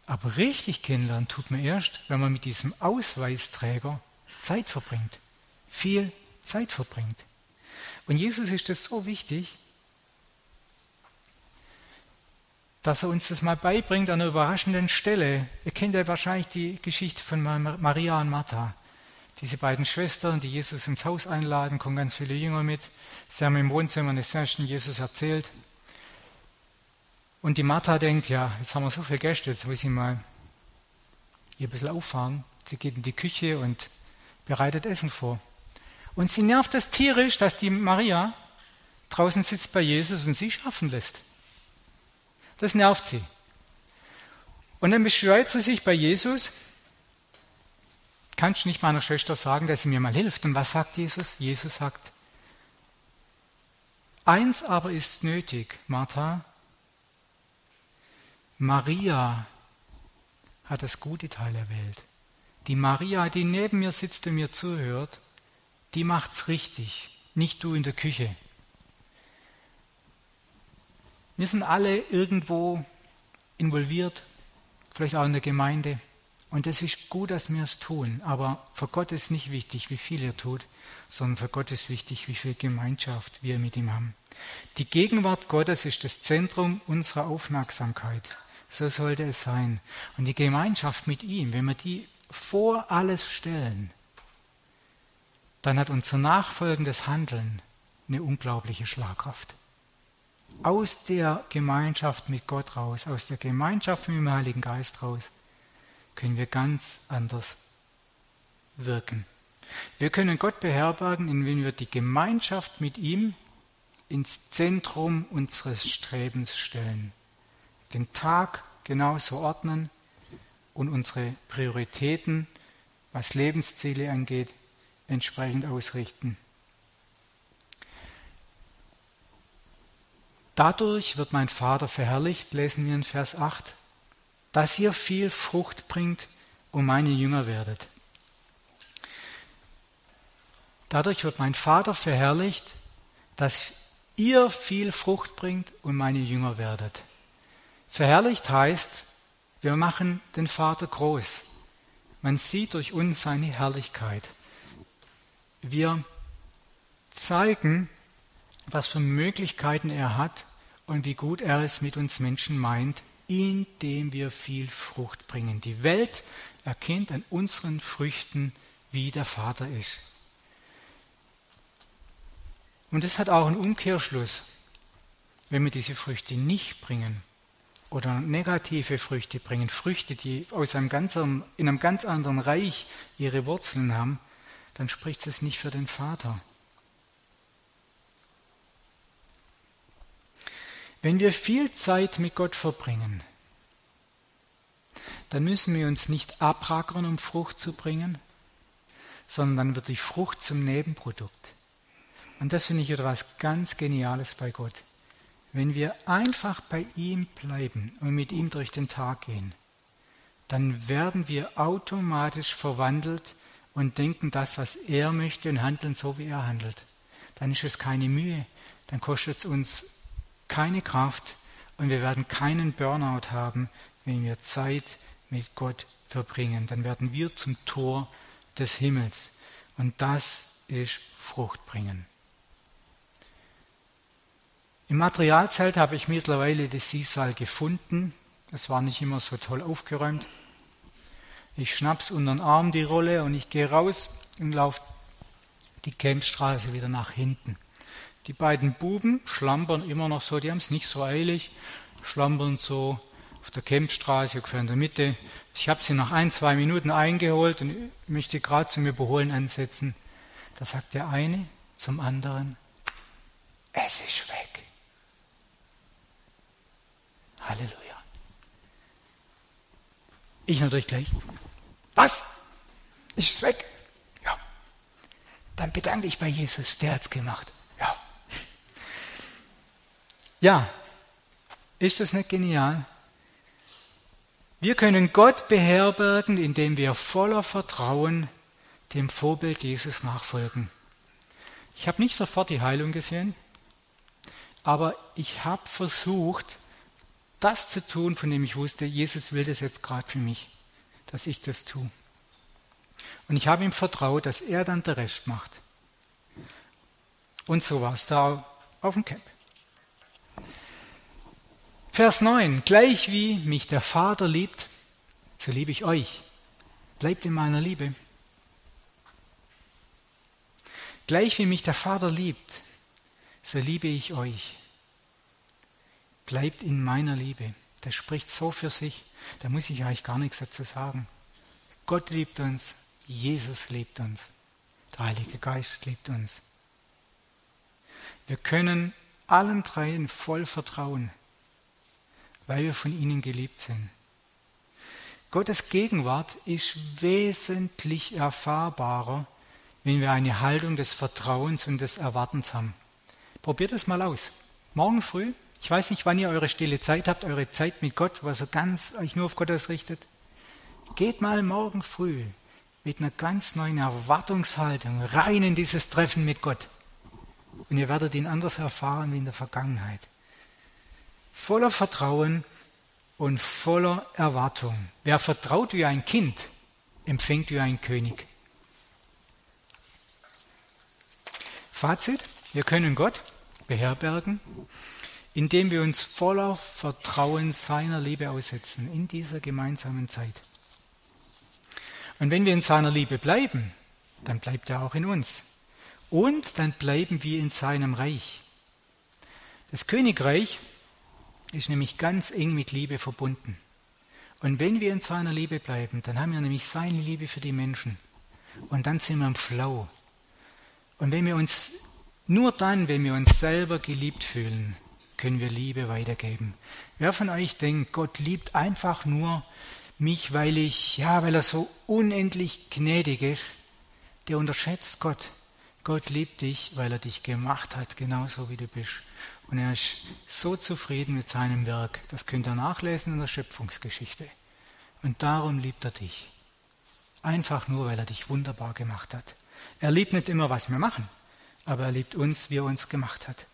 Aber richtig kennenlernen tut man erst, wenn man mit diesem Ausweisträger Zeit verbringt. Viel Zeit verbringt. Und Jesus ist es so wichtig, dass er uns das mal beibringt an einer überraschenden Stelle. Ihr kennt ja wahrscheinlich die Geschichte von Maria und Martha. Diese beiden Schwestern, die Jesus ins Haus einladen, kommen ganz viele Jünger mit. Sie haben im Wohnzimmer des Herrn Jesus erzählt. Und die Martha denkt, ja, jetzt haben wir so viele Gäste, jetzt muss ich mal ihr ein bisschen auffahren. Sie geht in die Küche und bereitet Essen vor. Und sie nervt es tierisch, dass die Maria draußen sitzt bei Jesus und sie schaffen lässt. Das nervt sie. Und dann beschwert sie sich bei Jesus, kannst du nicht meiner Schwester sagen, dass sie mir mal hilft? Und was sagt Jesus? Jesus sagt, eins aber ist nötig, Martha, Maria hat das gute Teil erwählt. Die Maria, die neben mir sitzt und mir zuhört, die macht's richtig, nicht du in der Küche. Wir sind alle irgendwo involviert, vielleicht auch in der Gemeinde. Und es ist gut, dass wir es tun. Aber für Gott ist nicht wichtig, wie viel er tut, sondern für Gott ist wichtig, wie viel Gemeinschaft wir mit ihm haben. Die Gegenwart Gottes ist das Zentrum unserer Aufmerksamkeit. So sollte es sein. Und die Gemeinschaft mit ihm, wenn wir die vor alles stellen, dann hat unser nachfolgendes Handeln eine unglaubliche Schlagkraft. Aus der Gemeinschaft mit Gott raus, aus der Gemeinschaft mit dem Heiligen Geist raus, können wir ganz anders wirken. Wir können Gott beherbergen, indem wir die Gemeinschaft mit ihm ins Zentrum unseres Strebens stellen den Tag genauso ordnen und unsere Prioritäten, was Lebensziele angeht, entsprechend ausrichten. Dadurch wird mein Vater verherrlicht, lesen wir in Vers 8, dass ihr viel Frucht bringt und meine Jünger werdet. Dadurch wird mein Vater verherrlicht, dass ihr viel Frucht bringt und meine Jünger werdet. Verherrlicht heißt, wir machen den Vater groß. Man sieht durch uns seine Herrlichkeit. Wir zeigen, was für Möglichkeiten er hat und wie gut er es mit uns Menschen meint, indem wir viel Frucht bringen. Die Welt erkennt an unseren Früchten, wie der Vater ist. Und es hat auch einen Umkehrschluss, wenn wir diese Früchte nicht bringen oder negative Früchte bringen, Früchte, die aus einem ganz, in einem ganz anderen Reich ihre Wurzeln haben, dann spricht es nicht für den Vater. Wenn wir viel Zeit mit Gott verbringen, dann müssen wir uns nicht abrackern, um Frucht zu bringen, sondern dann wird die Frucht zum Nebenprodukt. Und das finde ich etwas ganz Geniales bei Gott. Wenn wir einfach bei ihm bleiben und mit ihm durch den Tag gehen, dann werden wir automatisch verwandelt und denken das, was er möchte und handeln so, wie er handelt. Dann ist es keine Mühe, dann kostet es uns keine Kraft und wir werden keinen Burnout haben, wenn wir Zeit mit Gott verbringen. Dann werden wir zum Tor des Himmels. Und das ist Frucht bringen. Im Materialzelt habe ich mittlerweile das Sisal gefunden. Das war nicht immer so toll aufgeräumt. Ich schnapp's unter den Arm die Rolle und ich gehe raus und laufe die Campstraße wieder nach hinten. Die beiden Buben schlampern immer noch so, die haben es nicht so eilig, schlampern so auf der Campstraße, ungefähr in der Mitte. Ich habe sie nach ein, zwei Minuten eingeholt und möchte gerade zum Überholen ansetzen. Da sagt der eine zum anderen, es ist weg. Halleluja. Ich natürlich gleich. Was? Ist es weg? Ja. Dann bedanke dich bei Jesus, der hat es gemacht. Ja. Ja. Ist das nicht genial? Wir können Gott beherbergen, indem wir voller Vertrauen dem Vorbild Jesus nachfolgen. Ich habe nicht sofort die Heilung gesehen, aber ich habe versucht, das zu tun, von dem ich wusste, Jesus will das jetzt gerade für mich, dass ich das tue. Und ich habe ihm vertraut, dass er dann den Rest macht. Und so war es da auf dem Camp. Vers 9. Gleich wie mich der Vater liebt, so liebe ich euch. Bleibt in meiner Liebe. Gleich wie mich der Vater liebt, so liebe ich euch bleibt in meiner Liebe. Das spricht so für sich, da muss ich eigentlich gar nichts dazu sagen. Gott liebt uns, Jesus liebt uns, der Heilige Geist liebt uns. Wir können allen dreien voll vertrauen, weil wir von ihnen geliebt sind. Gottes Gegenwart ist wesentlich erfahrbarer, wenn wir eine Haltung des Vertrauens und des Erwartens haben. Probiert es mal aus. Morgen früh ich weiß nicht, wann ihr eure stille Zeit habt, eure Zeit mit Gott, ihr so ganz euch nur auf Gott ausrichtet. Geht mal morgen früh mit einer ganz neuen Erwartungshaltung rein in dieses Treffen mit Gott. Und ihr werdet ihn anders erfahren wie in der Vergangenheit. Voller Vertrauen und voller Erwartung. Wer vertraut wie ein Kind, empfängt wie ein König. Fazit, wir können Gott beherbergen, indem wir uns voller Vertrauen seiner Liebe aussetzen in dieser gemeinsamen Zeit. Und wenn wir in seiner Liebe bleiben, dann bleibt er auch in uns. Und dann bleiben wir in seinem Reich. Das Königreich ist nämlich ganz eng mit Liebe verbunden. Und wenn wir in seiner Liebe bleiben, dann haben wir nämlich seine Liebe für die Menschen. Und dann sind wir im Flow. Und wenn wir uns, nur dann, wenn wir uns selber geliebt fühlen, können wir Liebe weitergeben. Wer von euch denkt, Gott liebt einfach nur mich, weil ich, ja, weil er so unendlich gnädig ist, der unterschätzt Gott. Gott liebt dich, weil er dich gemacht hat, genauso wie du bist. Und er ist so zufrieden mit seinem Werk. Das könnt ihr nachlesen in der Schöpfungsgeschichte. Und darum liebt er dich. Einfach nur, weil er dich wunderbar gemacht hat. Er liebt nicht immer, was wir machen, aber er liebt uns, wie er uns gemacht hat.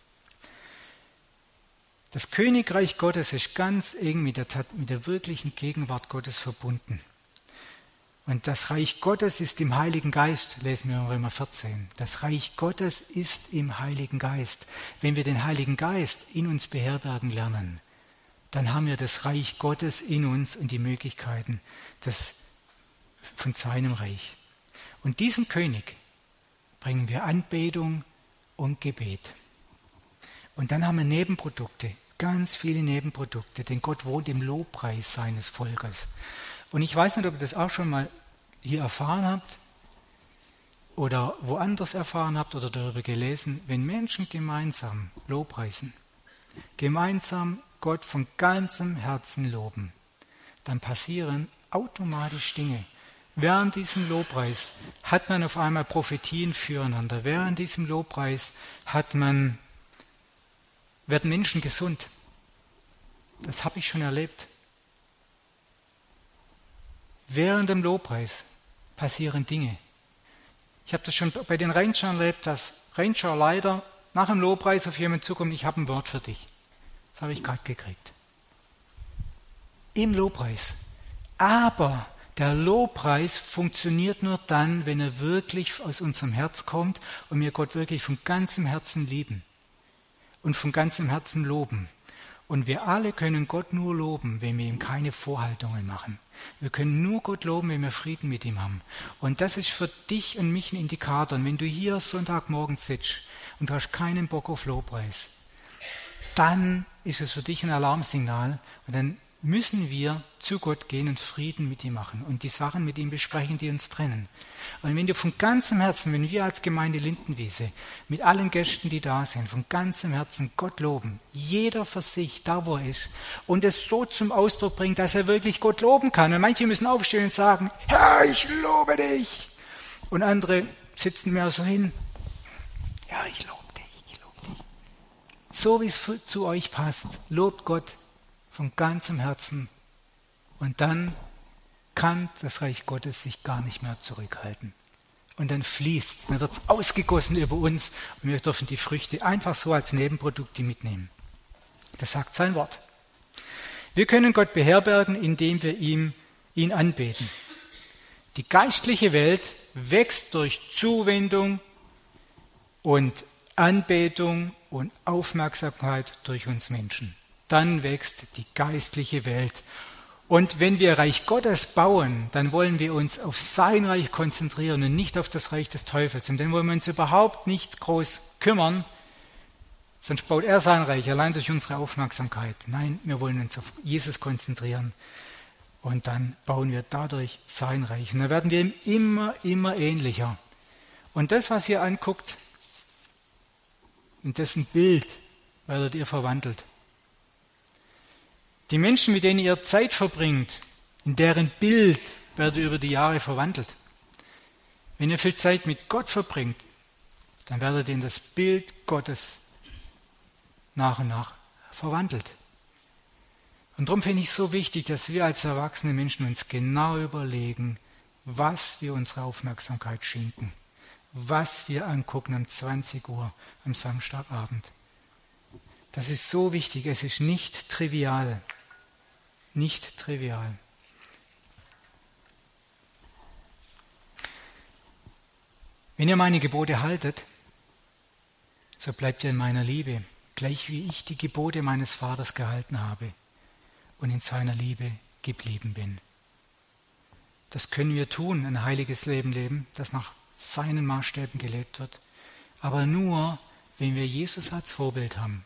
Das Königreich Gottes ist ganz eng mit der, mit der wirklichen Gegenwart Gottes verbunden. Und das Reich Gottes ist im Heiligen Geist, lesen wir in Römer 14. Das Reich Gottes ist im Heiligen Geist. Wenn wir den Heiligen Geist in uns beherbergen lernen, dann haben wir das Reich Gottes in uns und die Möglichkeiten des, von seinem Reich. Und diesem König bringen wir Anbetung und Gebet. Und dann haben wir Nebenprodukte ganz viele Nebenprodukte, denn Gott wohnt im Lobpreis seines Volkes. Und ich weiß nicht, ob ihr das auch schon mal hier erfahren habt oder woanders erfahren habt oder darüber gelesen, wenn Menschen gemeinsam Lobpreisen, gemeinsam Gott von ganzem Herzen loben, dann passieren automatisch Dinge. Während diesem Lobpreis hat man auf einmal Prophetien füreinander. Während diesem Lobpreis hat man, werden Menschen gesund. Das habe ich schon erlebt. Während dem Lobpreis passieren Dinge. Ich habe das schon bei den Rangern erlebt, dass Ranger leider nach dem Lobpreis auf jemanden zukommt, ich habe ein Wort für dich. Das habe ich gerade gekriegt. Im Lobpreis. Aber der Lobpreis funktioniert nur dann, wenn er wirklich aus unserem Herz kommt und wir Gott wirklich von ganzem Herzen lieben und von ganzem Herzen loben. Und wir alle können Gott nur loben, wenn wir ihm keine Vorhaltungen machen. Wir können nur Gott loben, wenn wir Frieden mit ihm haben. Und das ist für dich und mich ein Indikator. Und wenn du hier Sonntagmorgen sitzt und du hast keinen Bock auf Lobpreis, dann ist es für dich ein Alarmsignal. Und dann müssen wir zu Gott gehen und Frieden mit ihm machen und die Sachen mit ihm besprechen, die uns trennen. Und wenn du von ganzem Herzen, wenn wir als Gemeinde Lindenwiese mit allen Gästen, die da sind, von ganzem Herzen Gott loben, jeder für sich, da wo er ist, und es so zum Ausdruck bringt, dass er wirklich Gott loben kann. Und manche müssen aufstehen und sagen, Herr, ich lobe dich. Und andere sitzen mehr so hin, ja, ich lobe dich, ich lobe dich. So wie es zu euch passt, lobt Gott von ganzem Herzen. Und dann kann das Reich Gottes sich gar nicht mehr zurückhalten. Und dann fließt dann wird es ausgegossen über uns und wir dürfen die Früchte einfach so als Nebenprodukte mitnehmen. Das sagt sein Wort. Wir können Gott beherbergen, indem wir ihm, ihn anbeten. Die geistliche Welt wächst durch Zuwendung und Anbetung und Aufmerksamkeit durch uns Menschen dann wächst die geistliche Welt. Und wenn wir Reich Gottes bauen, dann wollen wir uns auf sein Reich konzentrieren und nicht auf das Reich des Teufels. Und dann wollen wir uns überhaupt nicht groß kümmern, sonst baut er sein Reich allein durch unsere Aufmerksamkeit. Nein, wir wollen uns auf Jesus konzentrieren. Und dann bauen wir dadurch sein Reich. Und dann werden wir ihm immer, immer ähnlicher. Und das, was ihr anguckt, in dessen Bild werdet ihr verwandelt. Die Menschen, mit denen ihr Zeit verbringt, in deren Bild werdet ihr über die Jahre verwandelt. Wenn ihr viel Zeit mit Gott verbringt, dann werdet ihr in das Bild Gottes nach und nach verwandelt. Und darum finde ich es so wichtig, dass wir als erwachsene Menschen uns genau überlegen, was wir unsere Aufmerksamkeit schenken, was wir angucken um 20 Uhr am Samstagabend. Das ist so wichtig, es ist nicht trivial nicht trivial. Wenn ihr meine Gebote haltet, so bleibt ihr in meiner Liebe, gleich wie ich die Gebote meines Vaters gehalten habe und in seiner Liebe geblieben bin. Das können wir tun, ein heiliges Leben leben, das nach seinen Maßstäben gelebt wird, aber nur, wenn wir Jesus als Vorbild haben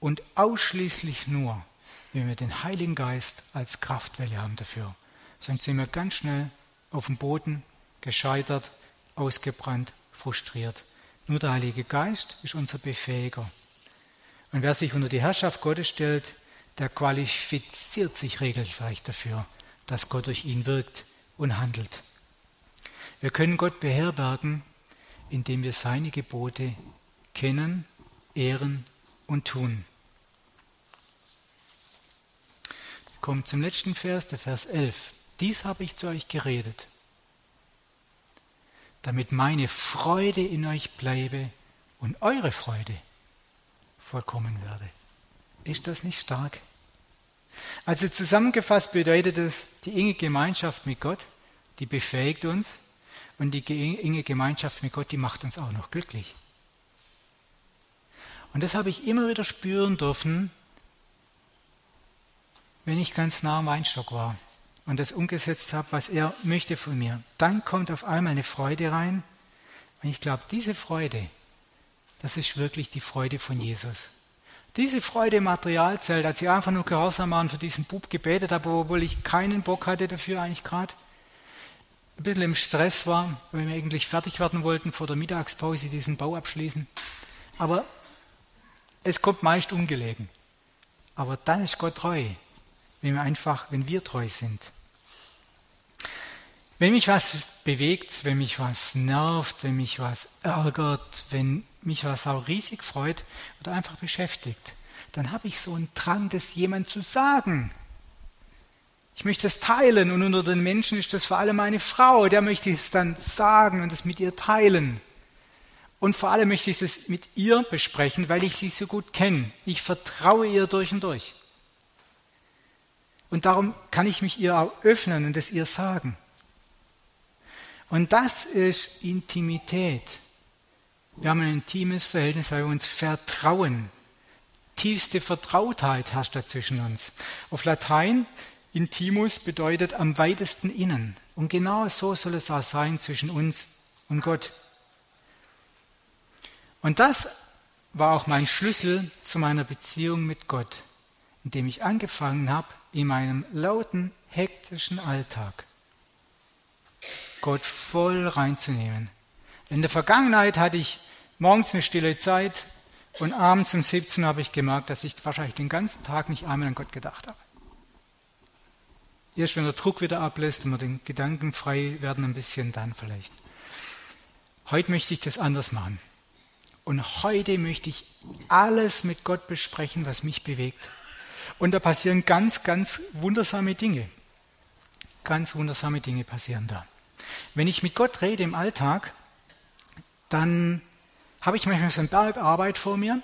und ausschließlich nur, wenn wir den Heiligen Geist als Kraftwelle haben dafür. Sonst sind wir ganz schnell auf dem Boden, gescheitert, ausgebrannt, frustriert. Nur der Heilige Geist ist unser Befähiger. Und wer sich unter die Herrschaft Gottes stellt, der qualifiziert sich regelrecht dafür, dass Gott durch ihn wirkt und handelt. Wir können Gott beherbergen, indem wir seine Gebote kennen, ehren und tun. Wir kommen zum letzten Vers, der Vers 11. Dies habe ich zu euch geredet, damit meine Freude in euch bleibe und eure Freude vollkommen werde. Ist das nicht stark? Also zusammengefasst bedeutet es, die enge Gemeinschaft mit Gott, die befähigt uns und die enge Gemeinschaft mit Gott, die macht uns auch noch glücklich. Und das habe ich immer wieder spüren dürfen, wenn ich ganz nah am Weinstock war und das umgesetzt habe, was er möchte von mir. Dann kommt auf einmal eine Freude rein. Und ich glaube, diese Freude, das ist wirklich die Freude von Jesus. Diese Freude im Material zählt, als ich einfach nur gehorsam war und für diesen Bub gebetet habe, obwohl ich keinen Bock hatte dafür eigentlich gerade, ein bisschen im Stress war, weil wir eigentlich fertig werden wollten, vor der Mittagspause diesen Bau abschließen. Aber es kommt meist ungelegen. Aber dann ist Gott treu, wenn wir einfach, wenn wir treu sind. Wenn mich was bewegt, wenn mich was nervt, wenn mich was ärgert, wenn mich was auch riesig freut oder einfach beschäftigt, dann habe ich so einen Drang, das jemand zu sagen. Ich möchte es teilen und unter den Menschen ist das vor allem meine Frau, der möchte es dann sagen und es mit ihr teilen. Und vor allem möchte ich es mit ihr besprechen, weil ich sie so gut kenne. Ich vertraue ihr durch und durch. Und darum kann ich mich ihr auch öffnen und es ihr sagen. Und das ist Intimität. Wir haben ein intimes Verhältnis, weil wir uns vertrauen. Tiefste Vertrautheit herrscht da zwischen uns. Auf Latein, intimus bedeutet am weitesten innen. Und genau so soll es auch sein zwischen uns und Gott. Und das war auch mein Schlüssel zu meiner Beziehung mit Gott, indem ich angefangen habe, in meinem lauten, hektischen Alltag Gott voll reinzunehmen. In der Vergangenheit hatte ich morgens eine stille Zeit und abends um 17 habe ich gemerkt, dass ich wahrscheinlich den ganzen Tag nicht einmal an Gott gedacht habe. Erst wenn der Druck wieder ablässt und wir den Gedanken frei werden, ein bisschen dann vielleicht. Heute möchte ich das anders machen. Und heute möchte ich alles mit Gott besprechen, was mich bewegt. Und da passieren ganz, ganz wundersame Dinge. Ganz wundersame Dinge passieren da. Wenn ich mit Gott rede im Alltag, dann habe ich manchmal so ein Berg Arbeit vor mir.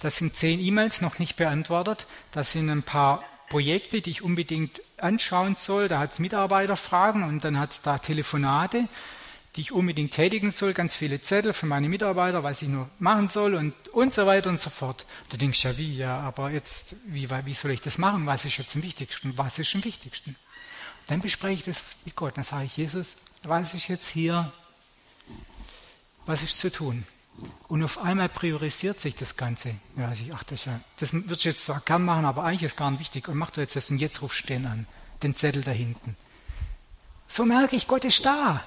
Das sind zehn E-Mails noch nicht beantwortet. Das sind ein paar Projekte, die ich unbedingt anschauen soll. Da hat es Mitarbeiterfragen und dann hat es da Telefonate, die ich unbedingt tätigen soll. Ganz viele Zettel für meine Mitarbeiter, was ich nur machen soll und, und so weiter und so fort. Du denkst ja, wie, ja, aber jetzt, wie, wie soll ich das machen? Was ist jetzt am wichtigsten? Was ist am wichtigsten? Dann bespreche ich das mit Gott. Dann sage ich, Jesus, was ist jetzt hier, was ist zu tun? Und auf einmal priorisiert sich das Ganze. Ja, ich, ach, das, ja, das würde ich jetzt zwar gern machen, aber eigentlich ist gar nicht wichtig. Und mach du jetzt das und jetzt rufst du den an, den Zettel da hinten. So merke ich, Gott ist da.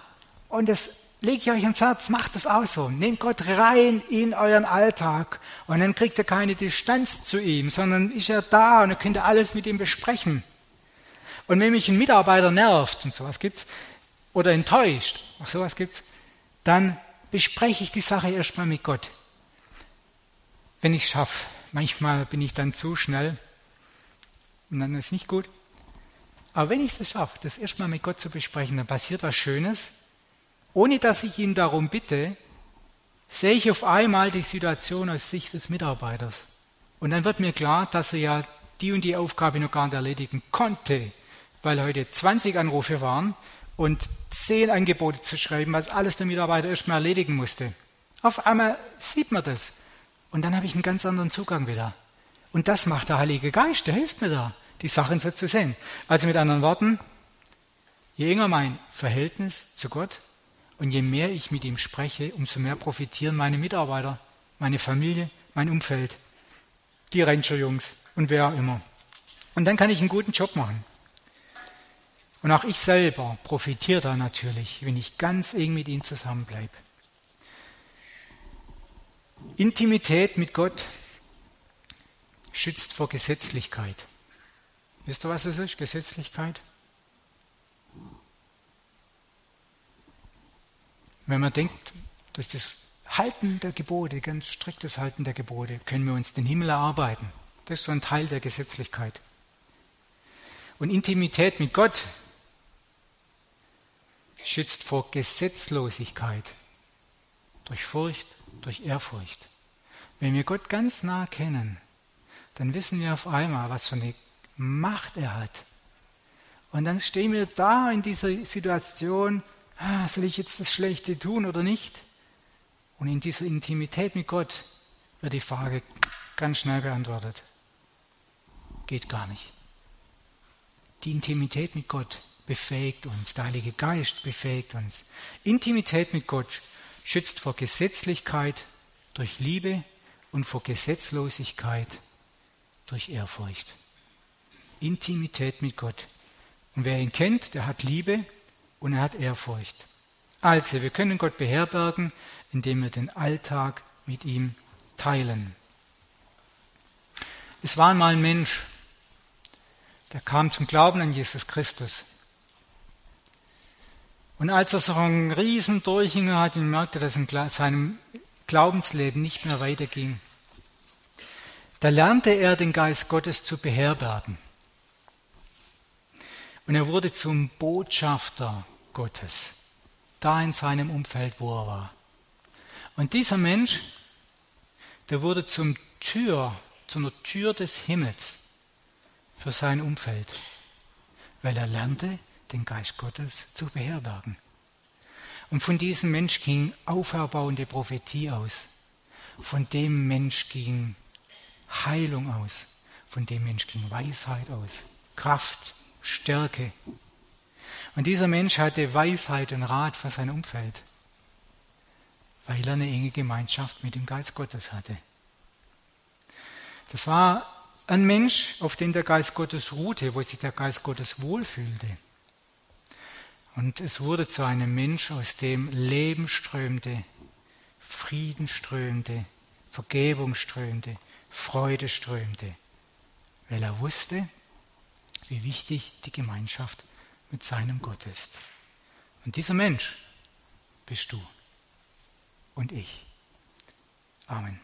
Und das lege ich euch ans Herz, macht das auch so. Nehmt Gott rein in euren Alltag. Und dann kriegt ihr keine Distanz zu ihm, sondern ist er da und ihr könnt alles mit ihm besprechen. Und wenn mich ein Mitarbeiter nervt und sowas gibt's, oder enttäuscht, auch sowas gibt's, dann bespreche ich die Sache erstmal mit Gott. Wenn ich es schaffe. Manchmal bin ich dann zu schnell und dann ist es nicht gut. Aber wenn ich es schaffe, das erstmal mit Gott zu besprechen, dann passiert was Schönes. Ohne dass ich ihn darum bitte, sehe ich auf einmal die Situation aus Sicht des Mitarbeiters. Und dann wird mir klar, dass er ja die und die Aufgabe noch gar nicht erledigen konnte weil heute 20 Anrufe waren und 10 Angebote zu schreiben, was alles der Mitarbeiter erstmal erledigen musste. Auf einmal sieht man das. Und dann habe ich einen ganz anderen Zugang wieder. Und das macht der Heilige Geist, der hilft mir da, die Sachen so zu sehen. Also mit anderen Worten, je enger mein Verhältnis zu Gott und je mehr ich mit ihm spreche, umso mehr profitieren meine Mitarbeiter, meine Familie, mein Umfeld, die Rancher-Jungs und wer auch immer. Und dann kann ich einen guten Job machen. Und auch ich selber profitiere da natürlich, wenn ich ganz eng mit ihm zusammenbleibe. Intimität mit Gott schützt vor Gesetzlichkeit. Wisst ihr, was es ist, Gesetzlichkeit? Wenn man denkt, durch das Halten der Gebote, ganz striktes Halten der Gebote, können wir uns den Himmel erarbeiten. Das ist so ein Teil der Gesetzlichkeit. Und Intimität mit Gott schützt vor Gesetzlosigkeit durch Furcht, durch Ehrfurcht. Wenn wir Gott ganz nah kennen, dann wissen wir auf einmal, was für eine Macht er hat. Und dann stehen wir da in dieser Situation, ah, soll ich jetzt das Schlechte tun oder nicht? Und in dieser Intimität mit Gott wird die Frage ganz schnell beantwortet. Geht gar nicht. Die Intimität mit Gott befähigt uns, der Heilige Geist befähigt uns. Intimität mit Gott schützt vor Gesetzlichkeit durch Liebe und vor Gesetzlosigkeit durch Ehrfurcht. Intimität mit Gott. Und wer ihn kennt, der hat Liebe und er hat Ehrfurcht. Also, wir können Gott beherbergen, indem wir den Alltag mit ihm teilen. Es war einmal ein Mensch, der kam zum Glauben an Jesus Christus. Und als er so einen riesen Durchhänger hatte und merkte, dass in seinem Glaubensleben nicht mehr weiterging, da lernte er den Geist Gottes zu beherbergen. Und er wurde zum Botschafter Gottes, da in seinem Umfeld, wo er war. Und dieser Mensch, der wurde zum Tür, zu einer Tür des Himmels für sein Umfeld, weil er lernte, den Geist Gottes zu beherbergen. Und von diesem Mensch ging auferbauende Prophetie aus. Von dem Mensch ging Heilung aus. Von dem Mensch ging Weisheit aus. Kraft, Stärke. Und dieser Mensch hatte Weisheit und Rat für sein Umfeld, weil er eine enge Gemeinschaft mit dem Geist Gottes hatte. Das war ein Mensch, auf den der Geist Gottes ruhte, wo sich der Geist Gottes wohlfühlte. Und es wurde zu einem Mensch, aus dem Leben strömte, Frieden strömte, Vergebung strömte, Freude strömte, weil er wusste, wie wichtig die Gemeinschaft mit seinem Gott ist. Und dieser Mensch bist du und ich. Amen.